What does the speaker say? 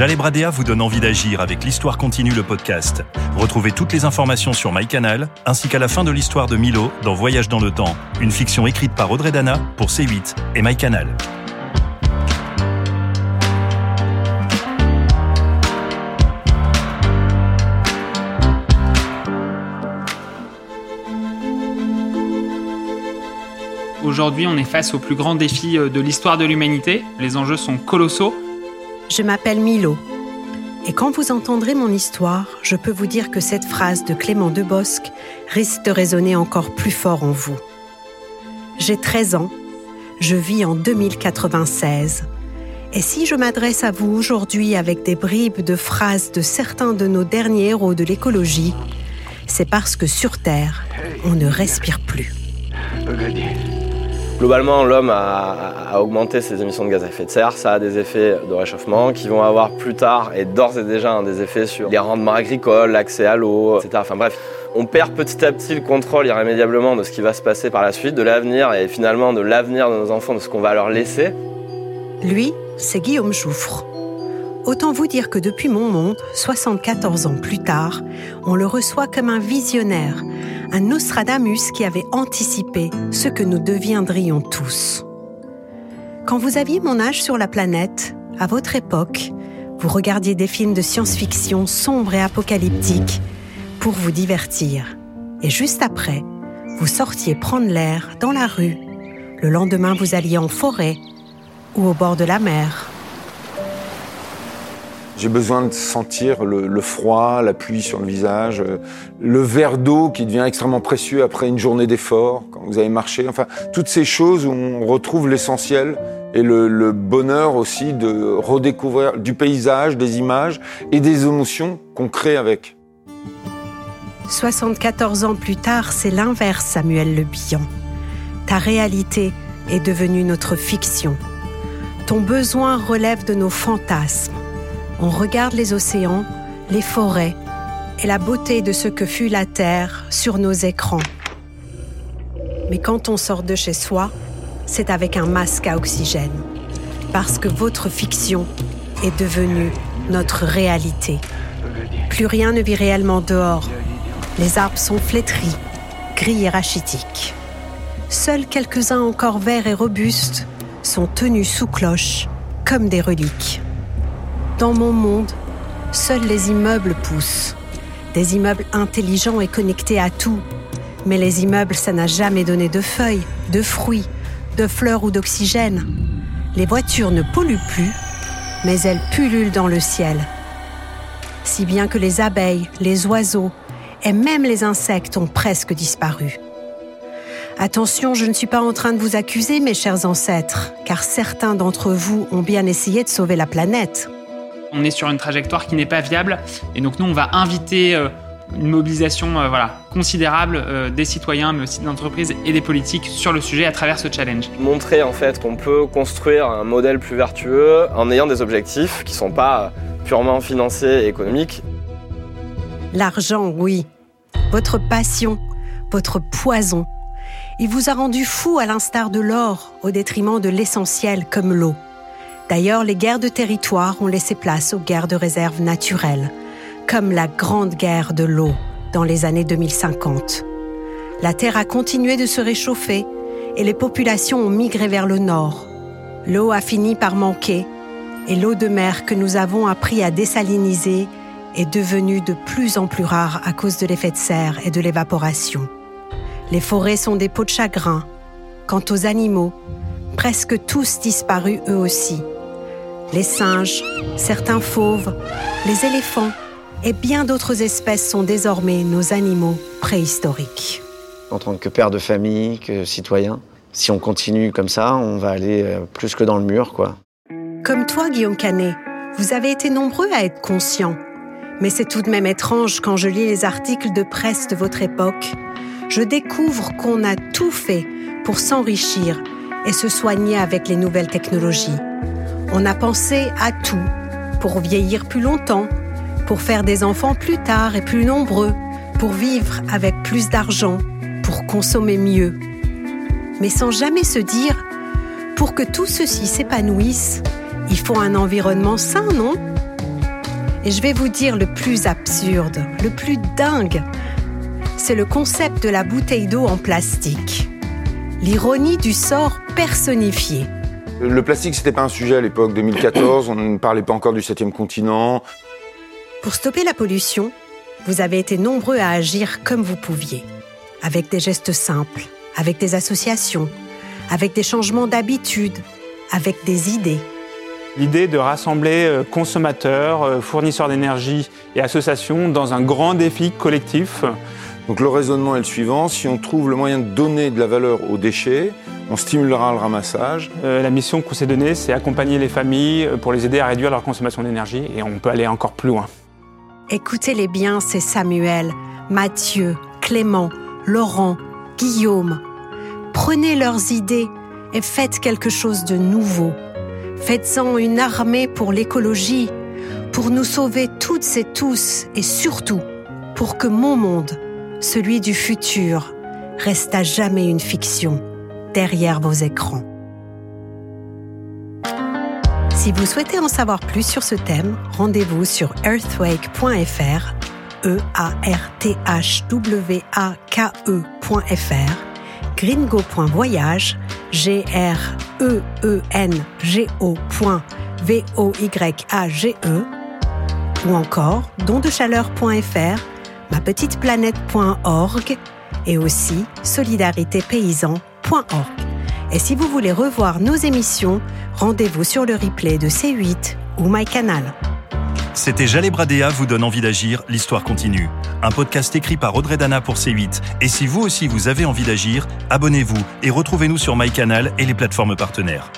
Jalé Bradea vous donne envie d'agir avec l'Histoire continue le podcast. Retrouvez toutes les informations sur MyCanal, ainsi qu'à la fin de l'histoire de Milo dans Voyage dans le temps, une fiction écrite par Audrey Dana pour C8 et MyCanal. Aujourd'hui, on est face au plus grand défi euh, de l'histoire de l'humanité. Les enjeux sont colossaux. Je m'appelle Milo. Et quand vous entendrez mon histoire, je peux vous dire que cette phrase de Clément Debosc risque de résonner encore plus fort en vous. J'ai 13 ans, je vis en 2096. Et si je m'adresse à vous aujourd'hui avec des bribes de phrases de certains de nos derniers héros de l'écologie, c'est parce que sur Terre, on ne respire plus. Globalement, l'homme a, augmenté ses émissions de gaz à effet de serre. Ça a des effets de réchauffement qui vont avoir plus tard et d'ores et déjà des effets sur les rendements agricoles, l'accès à l'eau, etc. Enfin bref, on perd petit à petit le contrôle irrémédiablement de ce qui va se passer par la suite, de l'avenir et finalement de l'avenir de nos enfants, de ce qu'on va leur laisser. Lui, c'est Guillaume Jouffre. Autant vous dire que depuis mon monde, 74 ans plus tard, on le reçoit comme un visionnaire, un Nostradamus qui avait anticipé ce que nous deviendrions tous. Quand vous aviez mon âge sur la planète, à votre époque, vous regardiez des films de science-fiction sombres et apocalyptiques pour vous divertir. Et juste après, vous sortiez prendre l'air dans la rue. Le lendemain, vous alliez en forêt ou au bord de la mer j'ai besoin de sentir le, froid, la pluie sur le visage, euh, le verre d'eau qui devient extrêmement précieux après une journée d'effort, quand vous avez marché. Enfin, toutes ces choses où on retrouve l'essentiel et le, bonheur aussi de redécouvrir du paysage, des images et des émotions qu'on crée avec. 74 ans plus tard, c'est l'inverse, Samuel Le Bihan. Ta réalité est devenue notre fiction. Ton besoin relève de nos fantasmes on regarde les océans, les forêts et la beauté de ce que fut la Terre sur nos écrans. Mais quand on sort de chez soi, c'est avec un masque à oxygène, parce que votre fiction est devenue notre réalité. Plus rien ne vit réellement dehors. Les arbres sont flétris, gris et rachitiques. Seuls quelques-uns encore verts et robustes sont tenus sous cloche, comme des reliques. Dans mon monde, seuls les immeubles poussent. Des immeubles intelligents et connectés à tout. Mais les immeubles, ça n'a jamais donné de feuilles, de fruits, de fleurs ou d'oxygène. Les voitures ne polluent plus, mais elles pullulent dans le ciel. Si bien que les abeilles, les oiseaux et même les insectes ont presque disparu. Attention, je ne suis pas en train de vous accuser, mes chers ancêtres, car certains d'entre vous ont bien essayé de sauver la planète. On est sur une trajectoire qui n'est pas viable. Et donc nous, on va inviter euh, une mobilisation euh, voilà, considérable euh, des citoyens, mais aussi des entreprises et des politiques sur le sujet à travers ce challenge. Montrer en fait qu'on peut construire un modèle plus vertueux en ayant des objectifs qui ne sont pas purement financiers et économiques. L'argent, oui. Votre passion, votre poison. Il vous a rendu fou à l'instar de l'or, au détriment de l'essentiel comme l'eau. D'ailleurs, les guerres de territoire ont laissé place aux guerres de réserve naturelles, comme la Grande Guerre de l'eau dans les années 2050. La Terre a continué de se réchauffer et les populations ont migré vers le nord. L'eau a fini par manquer et l'eau de mer que nous avons appris à désaliniser est devenue de plus en plus rare à cause de l'effet de serre et de l'évaporation. Les forêts sont des pots de chagrin. Quant aux animaux, presque tous disparus eux aussi les singes, certains fauves, les éléphants et bien d'autres espèces sont désormais nos animaux préhistoriques. En tant que père de famille, que citoyen, si on continue comme ça, on va aller euh, plus que dans le mur, quoi. Comme toi, Guillaume Canet, vous avez été nombreux à être conscients. Mais c'est tout de même étrange quand je lis les articles de presse de votre époque. Je découvre qu'on a tout fait pour s'enrichir et se soigner avec les nouvelles technologies. On a pensé à tout pour vieillir plus longtemps, pour faire des enfants plus tard et plus nombreux, pour vivre avec plus d'argent, pour consommer mieux. Mais sans jamais se dire, pour que tout ceci s'épanouisse, il faut un environnement sain, non? Et je vais vous dire le plus absurde, le plus dingue. C'est le concept de la bouteille d'eau en plastique. L'ironie du sort personnifié. Le plastique, c'était pas un sujet à l'époque 2014. On ne parlait pas encore du septième continent. Pour stopper la pollution, vous avez été nombreux à agir comme vous pouviez, avec des gestes simples, avec des associations, avec des changements d'habitude, avec des idées. L'idée de rassembler euh, consommateurs, euh, fournisseurs d'énergie et associations dans un grand défi collectif. Donc le raisonnement est le suivant, si on trouve le moyen de donner de la valeur aux déchets, on stimulera le ramassage. Euh, la mission qu'on s'est donnée, c'est accompagner les familles pour les aider à réduire leur consommation d'énergie et on peut aller encore plus loin. Écoutez-les bien, c'est Samuel, Mathieu, Clément, Laurent, Guillaume. Prenez leurs idées et faites quelque chose de nouveau. Faites-en une armée pour l'écologie, pour nous sauver toutes et tous, et surtout pour que mon monde, celui du futur, reste à jamais une fiction derrière vos écrans. Si vous souhaitez en savoir plus sur ce thème, rendez-vous sur earthwake.fr, e a r t h w a k e.fr, gringo.voyage, g r e e n g o.v o y a g e ou encore dondechaleur.fr, mapetiteplanète.org et aussi solidaritépaysan.org. Et si vous voulez revoir nos émissions, rendez-vous sur le replay de C8 ou MyCanal. C'était Jalé Bradéa vous donne envie d'agir, l'histoire continue. Un podcast écrit par Audrey Dana pour C8. Et si vous aussi vous avez envie d'agir, abonnez-vous et retrouvez-nous sur MyCanal et les plateformes partenaires.